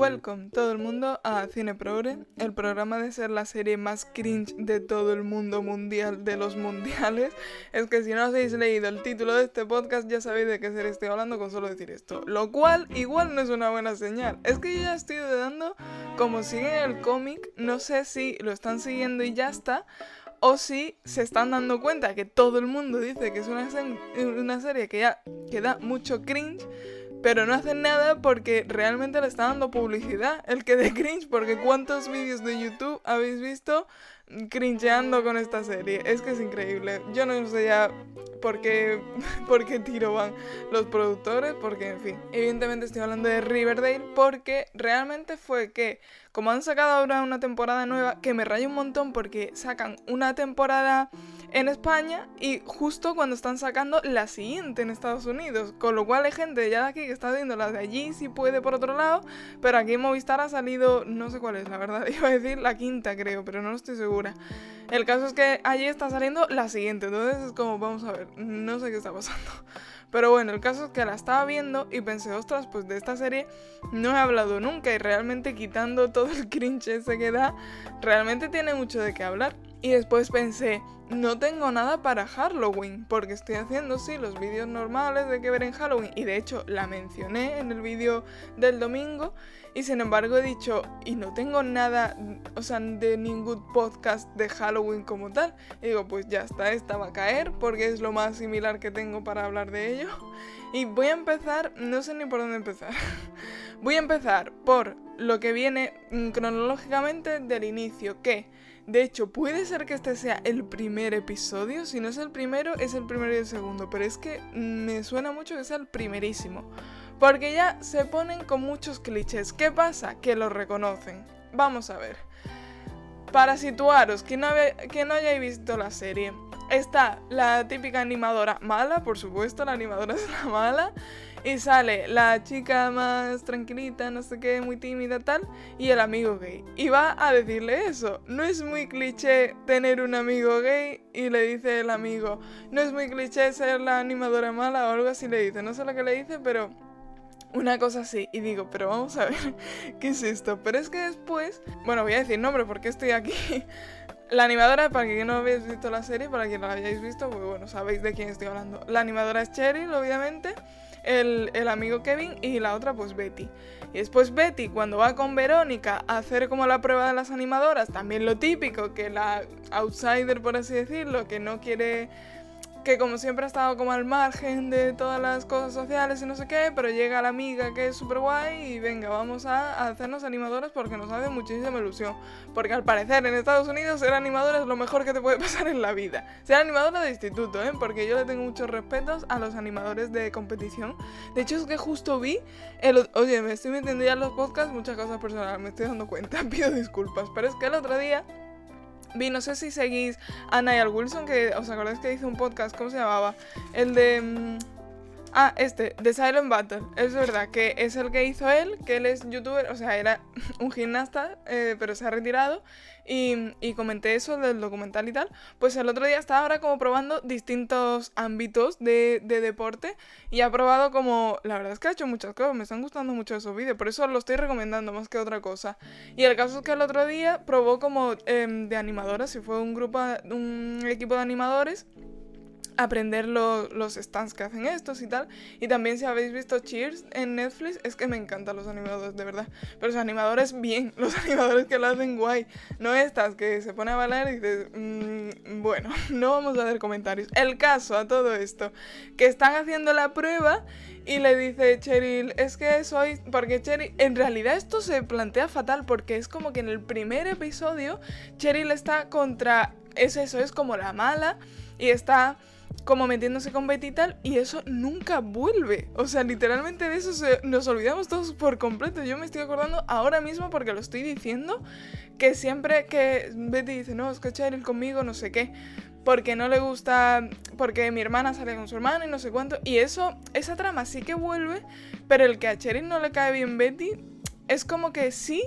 Welcome todo el mundo a Cine Progre, el programa de ser la serie más cringe de todo el mundo mundial de los mundiales. Es que si no habéis leído el título de este podcast ya sabéis de qué serie estoy hablando con solo decir esto. Lo cual igual no es una buena señal. Es que yo ya estoy dudando como siguen el cómic, no sé si lo están siguiendo y ya está o si se están dando cuenta que todo el mundo dice que es una, una serie que ya que da mucho cringe pero no hacen nada porque realmente le está dando publicidad el que de cringe, porque cuántos vídeos de YouTube habéis visto cringeando con esta serie. Es que es increíble. Yo no sé ya por qué, por tiro van los productores, porque en fin. Evidentemente estoy hablando de Riverdale porque realmente fue que, como han sacado ahora una temporada nueva, que me raya un montón porque sacan una temporada en España y justo cuando están sacando la siguiente en Estados Unidos. Con lo cual hay gente ya de aquí que está viendo las de allí si puede por otro lado, pero aquí en Movistar ha salido, no sé cuál es, la verdad, iba a decir la quinta creo, pero no estoy segura. El caso es que allí está saliendo la siguiente, entonces es como, vamos a ver, no sé qué está pasando. Pero bueno, el caso es que la estaba viendo y pensé, ostras, pues de esta serie no he hablado nunca y realmente quitando todo el cringe ese que da, realmente tiene mucho de qué hablar. Y después pensé, no tengo nada para Halloween, porque estoy haciendo, sí, los vídeos normales de que ver en Halloween, y de hecho la mencioné en el vídeo del domingo, y sin embargo he dicho, y no tengo nada, o sea, de ningún podcast de Halloween como tal, y digo, pues ya está, esta va a caer, porque es lo más similar que tengo para hablar de ello, y voy a empezar, no sé ni por dónde empezar, voy a empezar por lo que viene mm, cronológicamente del inicio, que de hecho, puede ser que este sea el primer episodio. Si no es el primero, es el primero y el segundo. Pero es que me suena mucho que sea el primerísimo. Porque ya se ponen con muchos clichés. ¿Qué pasa? Que los reconocen. Vamos a ver. Para situaros, que no, que no hayáis visto la serie, está la típica animadora mala, por supuesto, la animadora es la mala. Y sale la chica más tranquilita, no sé qué, muy tímida tal, y el amigo gay. Y va a decirle eso. No es muy cliché tener un amigo gay y le dice el amigo. No es muy cliché ser la animadora mala o algo así le dice. No sé lo que le dice, pero una cosa así. Y digo, pero vamos a ver, ¿qué es esto? Pero es que después, bueno, voy a decir nombre porque estoy aquí. La animadora, para quien no habéis visto la serie, para quien la hayáis visto, pues bueno, sabéis de quién estoy hablando. La animadora es Cheryl, obviamente el, amigo Kevin y la otra pues Betty. Y después Betty cuando va con Verónica a hacer como la prueba de las animadoras, también lo típico, que la outsider por así decirlo, que no quiere que como siempre ha estado como al margen de todas las cosas sociales y no sé qué, pero llega la amiga que es súper guay y venga, vamos a hacernos animadores porque nos hace muchísima ilusión. Porque al parecer en Estados Unidos ser animadora es lo mejor que te puede pasar en la vida. Ser animadora de instituto, ¿eh? Porque yo le tengo muchos respetos a los animadores de competición. De hecho es que justo vi, el, oye, me estoy metiendo ya en los podcasts, muchas cosas personales, me estoy dando cuenta, pido disculpas, pero es que el otro día Vi, no sé si seguís a Niall Wilson, que os acordáis que hizo un podcast, ¿cómo se llamaba? El de... Mm, ah, este, The Silent Battle. Es verdad que es el que hizo él, que él es youtuber, o sea, era un gimnasta, eh, pero se ha retirado y, comenté eso del documental y tal, pues el otro día estaba ahora como probando distintos ámbitos de, deporte y ha probado como, la verdad es que ha hecho muchas cosas, me están gustando mucho esos vídeos, por eso lo estoy recomendando más que otra cosa. Y el caso es que el otro día probó como em, de animadoras, si fue un grupo, un equipo de animadores aprender los stands que hacen estos y tal. Y también si habéis visto Cheers en Netflix, es que me encantan los animadores, de verdad. Pero los animadores bien, los animadores que lo hacen guay. No estas que se pone a bailar y dices, mm, bueno, no vamos a dar comentarios. El caso a todo esto, que están haciendo la prueba y le dice Cheryl, es que soy... Porque Cheryl, en realidad esto se plantea fatal porque es como que en el primer episodio Cheryl está contra... Es eso, es como la mala y está como metiéndose con Betty y tal, y eso nunca vuelve. O sea, literalmente de eso nos olvidamos todos por completo. Yo me estoy acordando ahora mismo porque lo estoy diciendo, que siempre que Betty dice, no, es que Cheryl conmigo, no sé qué, porque no le gusta, porque mi hermana sale con su hermana y no sé cuánto, y eso, esa trama sí que vuelve, pero el que a Cheryl no le cae bien Betty, es como que sí,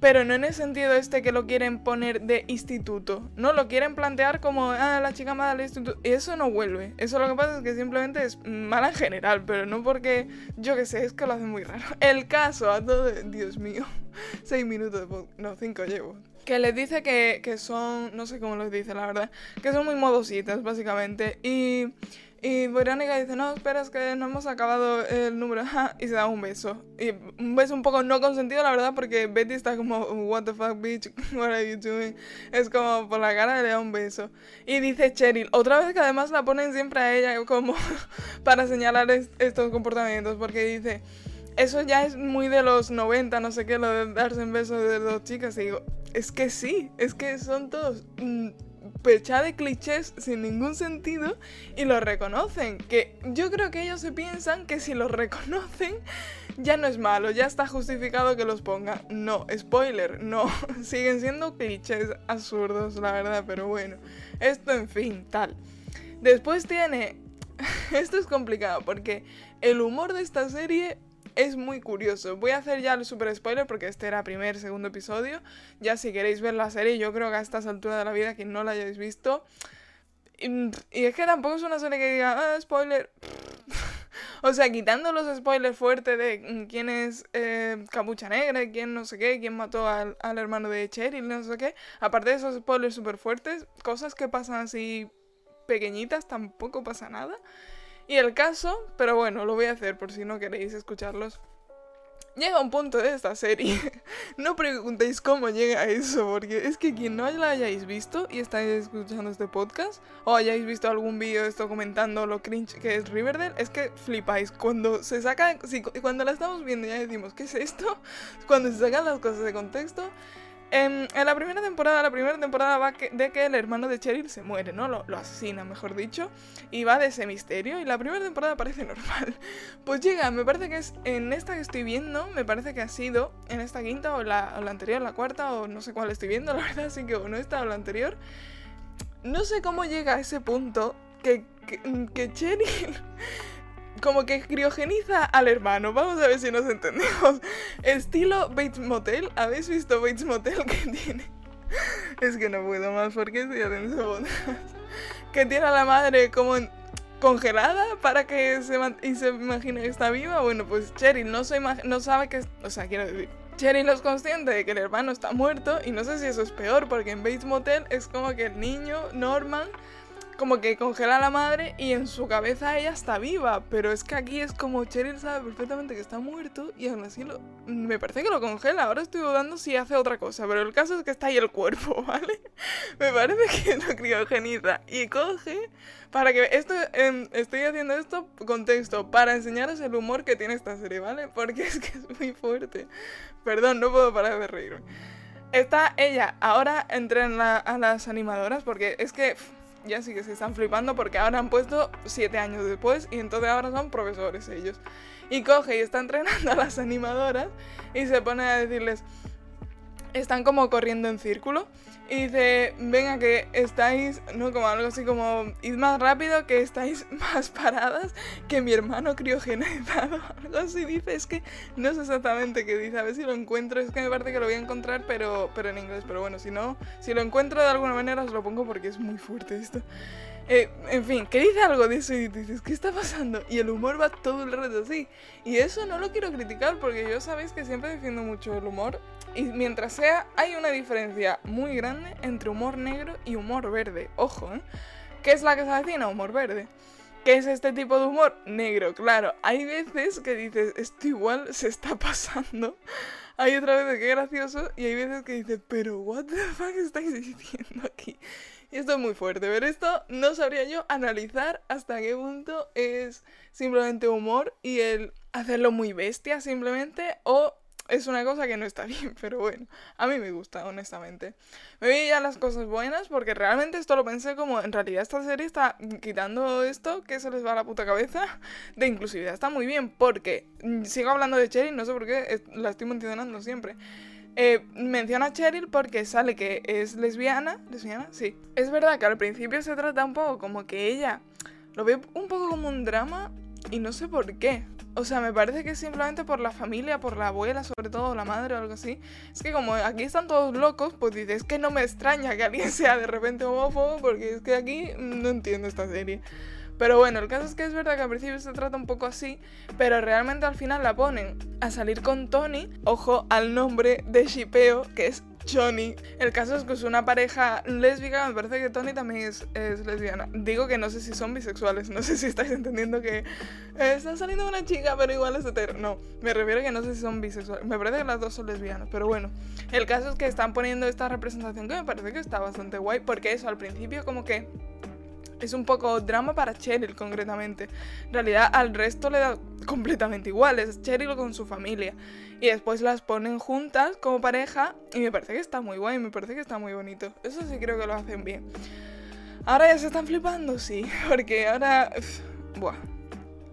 pero no en el sentido este que lo quieren poner de instituto. No, lo quieren plantear como, ah, la chica mala del instituto. Y eso no vuelve. Eso lo que pasa es que simplemente es mala en general, pero no porque, yo que sé, es que lo hacen muy raro. El caso, a todo, Dios mío, seis minutos, no, cinco llevo. Que les dice que, que son, no sé cómo les dice la verdad, que son muy modositas básicamente. Y y Verónica dice, no, espera, es que no hemos acabado el número. y se da un beso. Y un beso un poco no consentido, la verdad, porque Betty está como, what the fuck, bitch, what are you doing? Es como por la cara le da un beso. Y dice Cheryl, otra vez que además la ponen siempre a ella como para señalar estos comportamientos, porque dice, eso ya es muy de los 90, no sé qué, lo de darse un beso de dos chicas. Y digo, es que sí, es que son todos... Mm, pecha de clichés sin ningún sentido y lo reconocen. Que yo creo que ellos se piensan que si los reconocen ya no es malo, ya está justificado que los pongan. No, spoiler, no. Siguen siendo clichés absurdos, la verdad, pero bueno. Esto, en fin, tal. Después tiene... Esto es complicado porque el humor de esta serie es muy curioso. Voy a hacer ya el super spoiler porque este era primer, segundo episodio. Ya si queréis ver la serie, yo creo que a estas alturas de la vida, que no la hayáis visto. Y, es que tampoco es una serie que diga, ah, spoiler. o sea, quitando los spoilers fuertes de mm, quién es eh, Capucha Negra, quién no sé qué, quién mató al, al hermano de Cheryl, no sé qué. Aparte de esos spoilers súper fuertes, cosas que pasan así pequeñitas, tampoco pasa nada. Y el caso, pero bueno, lo voy a hacer por si no queréis escucharlos. Llega un punto de esta serie. no preguntéis cómo llega eso, porque es que quien no la hayáis visto y estáis escuchando este podcast, o hayáis visto algún vídeo de esto comentando lo cringe que es Riverdale, es que flipáis. Cuando se saca, cuando la estamos viendo ya decimos, ¿qué es esto? Cuando se sacan las cosas de contexto, en, la primera temporada, la primera temporada va de que el hermano de Cheryl se muere, ¿no? Lo, asesina, mejor dicho. Y va de ese misterio. Y la primera temporada parece normal. Pues llega, me parece que es en esta que estoy viendo, me parece que ha sido en esta quinta o la, la anterior, la cuarta, o no sé cuál estoy viendo, la verdad, así que o no esta o la anterior. No sé cómo llega a ese punto que, que, que Cheryl como que criogeniza al hermano. Vamos a ver si nos entendemos. Estilo Bates Motel. ¿Habéis visto Bates Motel que tiene? Es que no puedo más porque estoy haciendo Que tiene a la madre como congelada para que se, y se imagine que está viva. Bueno, pues Cheryl no, se sabe que... O sea, quiero decir... Cheryl es consciente de que el hermano está muerto y no sé si eso es peor porque en Bates Motel es como que el niño, Norman, como que congela a la madre y en su cabeza ella está viva. Pero es que aquí es como Cheryl sabe perfectamente que está muerto y aún así lo, me parece que lo congela. Ahora estoy dudando si hace otra cosa, pero el caso es que está ahí el cuerpo, ¿vale? me parece que lo criogeniza y coge para que esto em, estoy haciendo esto contexto para enseñaros el humor que tiene esta serie, ¿vale? Porque es que es muy fuerte. Perdón, no puedo parar de reírme. Está ella, ahora entra en a las animadoras porque es que ya sí que se están flipando porque ahora han puesto siete años después y entonces ahora son profesores ellos. Y coge y está entrenando a las animadoras y se pone a decirles, están como corriendo en círculo y dice, venga que estáis, no como algo así como, id más rápido que estáis más paradas que mi hermano criogenizado, algo así dice, es que no sé exactamente qué dice, a ver si lo encuentro, es que me parece que lo voy a encontrar pero, pero en inglés, pero bueno, si no, si lo encuentro de alguna manera os lo pongo porque es muy fuerte esto. Eh, en fin, que dice algo de eso y dices, ¿qué está pasando? Y el humor va todo el rato así. Y eso no lo quiero criticar porque yo sabéis que siempre defiendo mucho el humor. Y mientras sea, hay una diferencia muy grande entre humor negro y humor verde. Ojo, ¿eh? ¿Qué es la que se avecina? Humor verde. ¿Qué es este tipo de humor? Negro, claro. Hay veces que dices, esto igual se está pasando. Hay otra vez que gracioso y hay veces que dices, pero what the fuck estáis diciendo aquí? Y esto es muy fuerte. Ver esto no sabría yo analizar hasta qué punto es simplemente humor y el hacerlo muy bestia simplemente o es una cosa que no está bien, pero bueno, a mí me gusta, honestamente. Me vi ya las cosas buenas porque realmente esto lo pensé como en realidad esta serie está quitando esto que se les va a la puta cabeza de inclusividad. Está muy bien porque mm, sigo hablando de Cherry, no sé por qué la estoy mencionando siempre. Eh, menciona a Cheryl porque sale que es lesbiana. ¿Lesbiana? Sí. Es verdad que al principio se trata un poco como que ella lo ve un poco como un drama y no sé por qué. O sea, me parece que simplemente por la familia, por la abuela, sobre todo la madre o algo así. Es que como aquí están todos locos, pues dices que no me extraña que alguien sea de repente homófobo, porque es que aquí no entiendo esta serie. Pero bueno, el caso es que es verdad que al principio se trata un poco así, pero realmente al final la ponen a salir con Tony, ojo al nombre de Shipeo, que es Johnny. El caso es que es una pareja lésbica, me parece que Tony también es, lesbiana. Digo que no sé si son bisexuales, no sé si estáis entendiendo que eh, está saliendo una chica, pero igual es hetero. No, me refiero a que no sé si son bisexuales. Me parece que las dos son lesbianas, pero bueno. El caso es que están poniendo esta representación que me parece que está bastante guay, porque eso al principio como que es un poco drama para Cheryl concretamente. En realidad al resto le da completamente igual, es Cheryl con su familia. Y después las ponen juntas como pareja y me parece que está muy guay, me parece que está muy bonito. Eso sí creo que lo hacen bien. Ahora ya se están flipando, sí, porque ahora... buah.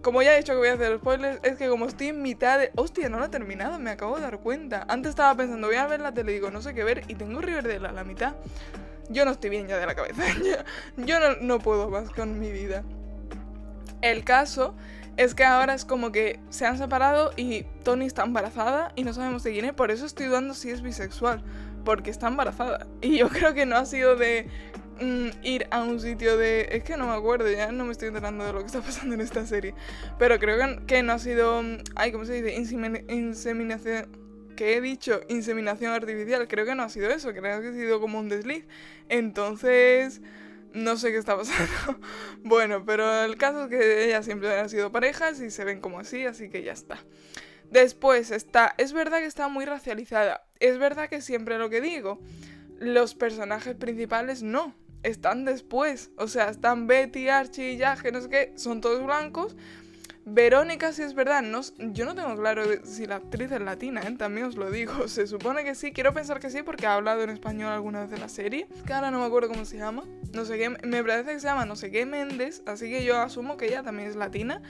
Como ya he dicho que voy a hacer spoilers, es que como estoy en mitad de... Hostia, no lo he terminado, me acabo de dar cuenta. Antes estaba pensando, voy a ver la tele, digo, no sé qué ver, y tengo Riverdale a la mitad yo no estoy bien ya de la cabeza. yo no, puedo más con mi vida. El caso es que ahora es como que se han separado y Tony está embarazada y no sabemos de quién es. Por eso estoy dudando si es bisexual. Porque está embarazada. Y yo creo que no ha sido de mm, ir a un sitio de... Es que no me acuerdo, ya no me estoy enterando de lo que está pasando en esta serie. Pero creo que, que no ha sido... Mm, ay, ¿cómo se dice? Inseminación que he dicho inseminación artificial, creo que no ha sido eso, creo que ha sido como un desliz. Entonces, no sé qué está pasando. bueno, pero el caso es que ellas siempre han sido parejas y se ven como así, así que ya está. Después está, es verdad que está muy racializada, es verdad que siempre lo que digo, los personajes principales no, están después, o sea, están Betty, Archie, que no sé qué, son todos blancos, Verónica, si es verdad, no, yo no tengo claro si la actriz es latina, ¿eh? también os lo digo. Se supone que sí, quiero pensar que sí porque ha hablado en español alguna vez de la serie. Que ahora no me acuerdo cómo se llama. No sé qué, me parece que se llama no sé qué Méndez, así que yo asumo que ella también es latina.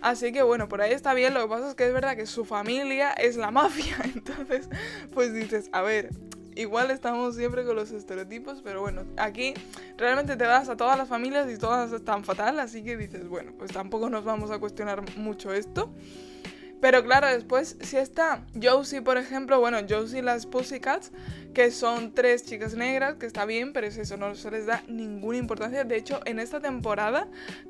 Así que bueno, por ahí está bien. Lo que pasa es que es verdad que su familia es la mafia. Entonces, pues dices, a ver, igual estamos siempre con los estereotipos, pero bueno, aquí realmente te das a todas las familias y todas están fatal, así que dices, bueno, pues tampoco nos vamos a cuestionar mucho esto. Pero claro, después, si está Josie, por ejemplo, bueno, Josie las Pussycats, que son tres chicas negras, que está bien, pero es eso, no se les da ninguna importancia. De hecho, en esta temporada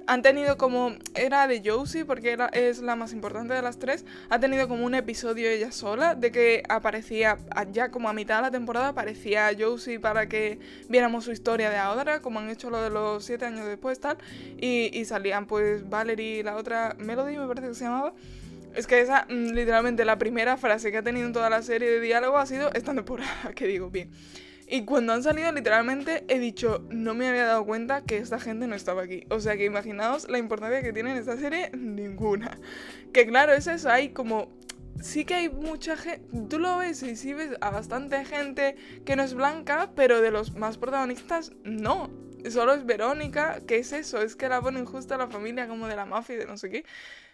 han tenido como, era de Josie, porque es la más importante de las tres, ha tenido como un episodio ella sola, de que aparecía, ya como a mitad de la temporada, aparecía Josie para que viéramos su historia de ahora, como han hecho lo de los siete años después, tal, y, y salían pues Valerie y la otra, Melody me parece que se llamaba. Es que esa, mm, literalmente, la primera frase que ha tenido en toda la serie de diálogo ha sido esta temporada, que digo, bien. Y cuando han salido, literalmente he dicho, no me había dado cuenta que esta gente no estaba aquí. O sea que imaginaos la importancia que tiene en esta serie, ninguna. Que claro, es eso, hay como sí que hay mucha gente, tú lo ves y sí ves a bastante gente que no es blanca, pero de los más protagonistas no solo es Verónica, ¿qué es eso? Es que la ponen justo a la familia como de la mafia y de no sé qué.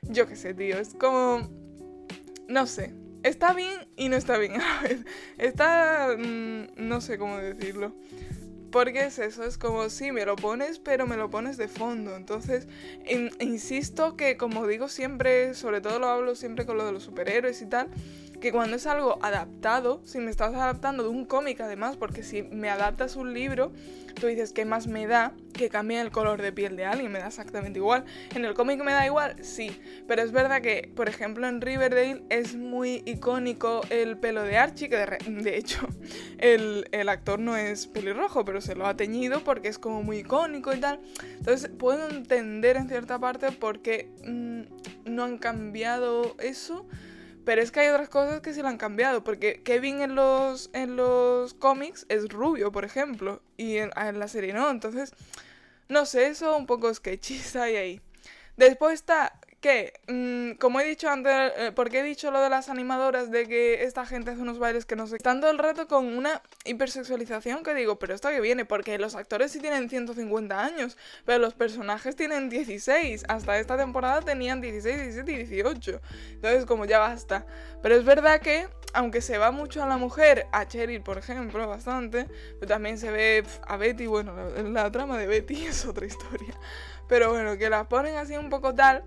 Yo qué sé, tío, es como... No sé, está bien y no está bien. está... Mm, no sé cómo decirlo. Porque es eso, es como, sí, me lo pones, pero me lo pones de fondo. Entonces, insisto que, como digo siempre, sobre todo lo hablo siempre con lo de los superhéroes y tal, que cuando es algo adaptado, si me estás adaptando de un cómic además, porque si me adaptas un libro, tú dices, ¿qué más me da que cambie el color de piel de alguien? Me da exactamente igual. En el cómic me da igual, sí, pero es verdad que, por ejemplo, en Riverdale es muy icónico el pelo de Archie, que de, hecho el, actor no es pelirrojo, pero se lo ha teñido porque es como muy icónico y tal. Entonces puedo entender en cierta parte por qué mm, no han cambiado eso pero es que hay otras cosas que sí lo han cambiado, porque Kevin en los, en los cómics es rubio, por ejemplo, y en, en la serie no, entonces, no sé, eso un poco sketchista y ahí. Después está que, mm, como he dicho antes, eh, porque he dicho lo de las animadoras de que esta gente hace unos bailes que no sé, tanto el rato con una hipersexualización que digo, pero esto que viene, porque los actores sí tienen 150 años, pero los personajes tienen 16, hasta esta temporada tenían 16, 17 y 18, entonces como ya basta. Pero es verdad que aunque se va mucho a la mujer, a Cheryl, por ejemplo, bastante, pero también se ve a Betty, bueno, la, trama de Betty es otra historia. Pero bueno, que la ponen así un poco tal.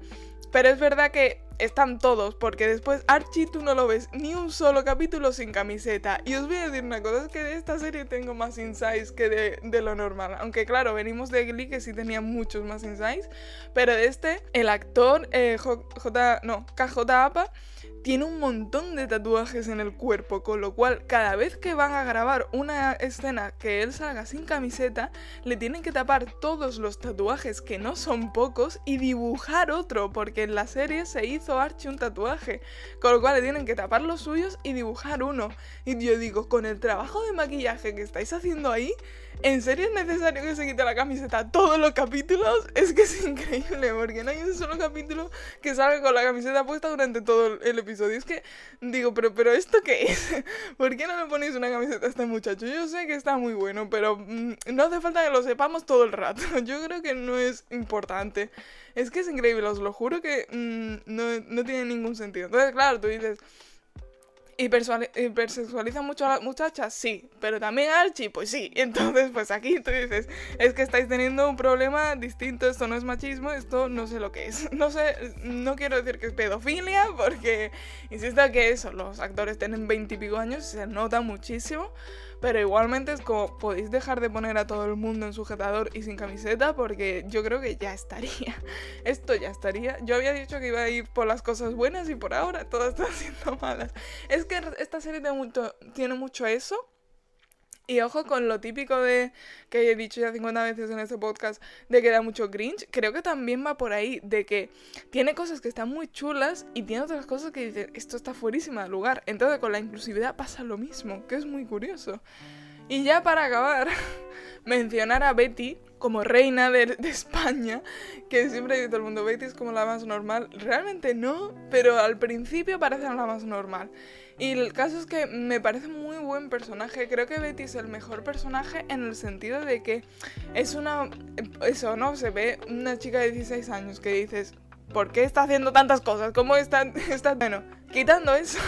Pero es verdad que están todos, porque después Archie tú no lo ves ni un solo capítulo sin camiseta. Y os voy a decir una cosa, es que de esta serie tengo más insights que de, lo normal. Aunque claro, venimos de Glee que sí tenía muchos más insights. Pero de este, el actor eh, J, no, KJ tiene un montón de tatuajes en el cuerpo, con lo cual cada vez que van a grabar una escena que él salga sin camiseta, le tienen que tapar todos los tatuajes, que no son pocos, y dibujar otro, porque en la serie se hizo Archie un tatuaje, con lo cual le tienen que tapar los suyos y dibujar uno. Y yo digo, con el trabajo de maquillaje que estáis haciendo ahí, ¿En serio es necesario que se quite la camiseta todos los capítulos? Es que es increíble, porque no hay un solo capítulo que salga con la camiseta puesta durante todo el episodio. Es que digo, pero, pero ¿esto qué es? ¿Por qué no le ponéis una camiseta a este muchacho? Yo sé que está muy bueno, pero mm, no hace falta que lo sepamos todo el rato. Yo creo que no es importante. Es que es increíble, os lo juro que mm, no, no tiene ningún sentido. Entonces, claro, tú dices ¿Hipersexualiza mucho a las muchachas? Sí, pero también Archie, pues sí. Entonces, pues aquí tú dices, es que estáis teniendo un problema distinto, esto no es machismo, esto no sé lo que es. No sé, no quiero decir que es pedofilia, porque insisto que eso, los actores tienen 20 y pico años y se nota muchísimo, pero igualmente es como podéis dejar de poner a todo el mundo en sujetador y sin camiseta porque yo creo que ya estaría. Esto ya estaría. Yo había dicho que iba a ir por las cosas buenas y por ahora todas están siendo malas. Es que esta serie tiene mucho, tiene mucho eso y ojo con lo típico de que he dicho ya 50 veces en este podcast de que da mucho cringe. Creo que también va por ahí de que tiene cosas que están muy chulas y tiene otras cosas que dice esto está fuerísima de lugar. Entonces con la inclusividad pasa lo mismo, que es muy curioso. Y ya para acabar, mencionar a Betty como reina de, España, que siempre dice todo el mundo, Betty es como la más normal. Realmente no, pero al principio parece la más normal. Y el caso es que me parece muy buen personaje. Creo que Betty es el mejor personaje en el sentido de que es una... Eso, ¿no? Se ve una chica de 16 años que dices, ¿por qué está haciendo tantas cosas? ¿Cómo está, está... Bueno, quitando eso,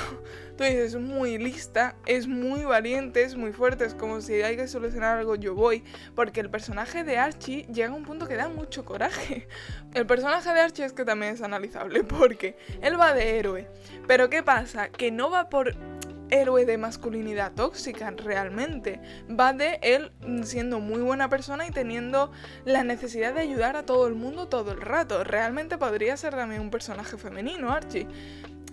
dices, es muy lista, es muy valiente, es muy fuerte, es como si hay que solucionar algo, yo voy. Porque el personaje de Archie llega a un punto que da mucho coraje. El personaje de Archie es que también es analizable, porque él va de héroe. Pero ¿qué pasa? Que no va por héroe de masculinidad tóxica realmente. Va de él siendo muy buena persona y teniendo la necesidad de ayudar a todo el mundo todo el rato. Realmente podría ser también un personaje femenino, Archie.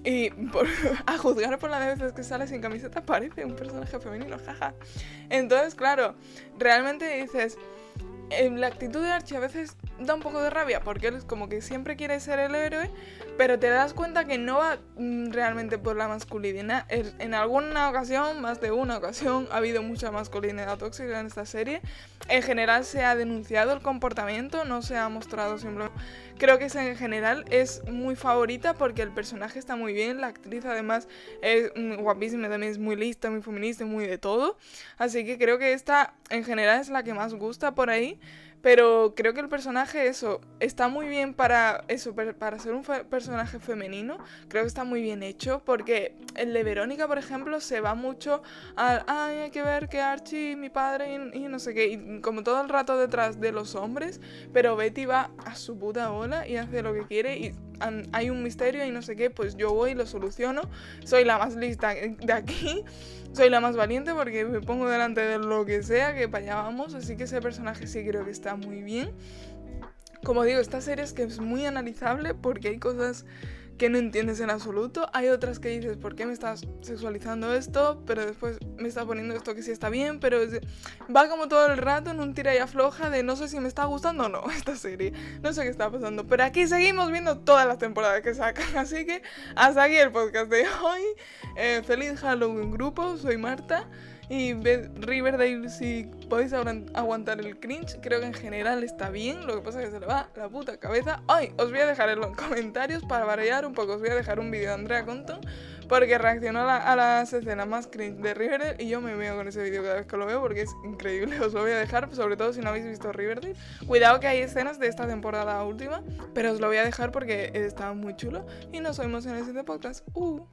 Y a juzgar por las veces que sale sin camiseta parece un personaje femenino, jaja. Entonces, claro, realmente dices, la actitud de Archie a veces da un poco de rabia porque él es como que siempre quiere ser el héroe, pero te das cuenta que no va mm, realmente por la masculinidad. En alguna ocasión, más de una ocasión, ha habido mucha masculinidad tóxica en esta serie. En general se ha denunciado el comportamiento, no se ha mostrado simplemente. Creo que en general es muy favorita porque el personaje está muy bien, la actriz además es guapísima, también es muy lista, muy feminista, muy de todo. Así que creo que esta en general es la que más gusta por ahí. Pero creo que el personaje, eso, está muy bien para eso, para ser un personaje femenino. Creo que está muy bien hecho. Porque el de Verónica, por ejemplo, se va mucho al, ay, hay que ver que Archie, mi padre, y, y, no sé qué. Y como todo el rato detrás de los hombres. Pero Betty va a su puta bola y hace lo que quiere. Y hay un misterio y no sé qué, pues yo voy y lo soluciono. Soy la más lista de aquí. Soy la más valiente porque me pongo delante de lo que sea, que para allá vamos. Así que ese personaje sí creo que está muy bien. Como digo, esta serie es que es muy analizable porque hay cosas que no entiendes en absoluto. Hay otras que dices, ¿por qué me estás sexualizando esto? Pero después me está poniendo esto que sí está bien, pero va como todo el rato en un tira y afloja de no sé si me está gustando o no esta serie. No sé qué está pasando. Pero aquí seguimos viendo todas las temporadas que sacan. Así que hasta aquí el podcast de hoy. Eh, feliz Halloween grupo, soy Marta. Y Riverdale, si podéis aguantar el cringe, creo que en general está bien. Lo que pasa es que se le va la puta cabeza. Ay, os voy a dejar en los comentarios para variar un poco. Os voy a dejar un vídeo de Andrea Compton porque reaccionó a, las escenas más cringe de Riverdale y yo me veo con ese vídeo cada vez que lo veo porque es increíble. Os lo voy a dejar, sobre todo si no habéis visto Riverdale. Cuidado que hay escenas de esta temporada última, pero os lo voy a dejar porque está muy chulo y nos vemos en el siguiente podcast. Uh.